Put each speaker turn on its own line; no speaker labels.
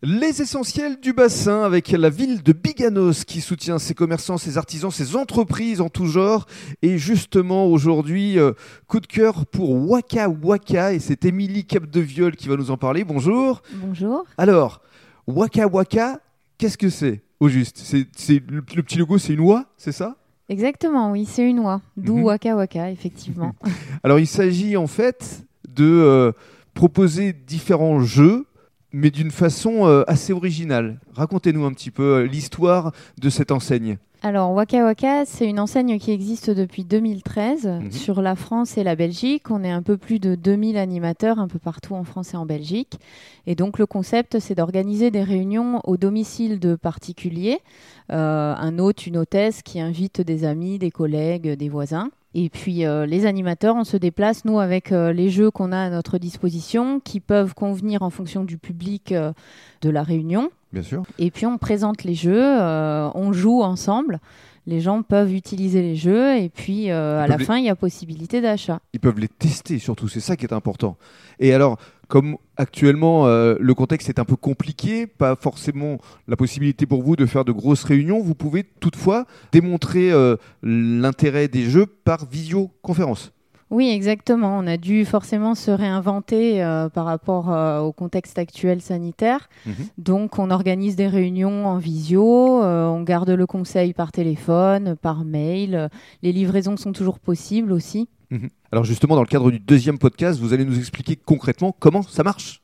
Les essentiels du bassin avec la ville de Biganos qui soutient ses commerçants, ses artisans, ses entreprises en tout genre. Et justement aujourd'hui, euh, coup de cœur pour Waka Waka et c'est Émilie Capdeviol qui va nous en parler. Bonjour.
Bonjour.
Alors, Waka Waka, qu'est-ce que c'est au juste? C'est, c'est- le, le petit logo, c'est une oie, c'est ça?
Exactement, oui, c'est une oie. D'où
Mhm.
Waka Waka, effectivement.
Alors il s'agit en fait de euh, proposer différents jeux, mais d'une façon euh, assez originale. Racontez-nous un petit peu euh, l'histoire de cette enseigne.
Alors, Waka Waka, c'est une enseigne qui existe depuis 2013
Mhm.
sur la France et la Belgique. On est un peu plus de 2000 animateurs un peu partout en France et en Belgique. Et donc, le concept, c'est d'organiser des réunions au domicile de particuliers, euh, un hôte, une hôtesse qui invite des amis, des collègues, des voisins. Et puis euh, les animateurs, on se déplace, nous, avec euh, les jeux qu'on a à notre disposition, qui peuvent convenir en fonction du public euh, de la réunion.
Bien sûr.
Et puis on présente les jeux, on joue ensemble. Les gens peuvent utiliser les jeux et puis à la
les-
fin, il y a possibilité d'achat.
Ils peuvent les tester surtout, c'est ça qui est important. Et alors, comme actuellement euh, le contexte est un peu compliqué, pas forcément la possibilité pour vous de faire de grosses réunions, vous pouvez toutefois démontrer euh, l'intérêt des jeux par visioconférence.
Oui, exactement. On a dû forcément se réinventer euh, par rapport euh, au contexte actuel sanitaire.
Mhm.
Donc on organise des réunions en visio, euh, on garde le conseil par téléphone, par mail. Les livraisons sont toujours possibles aussi.
Alors justement, dans le cadre du deuxième podcast, vous allez nous expliquer concrètement comment ça marche.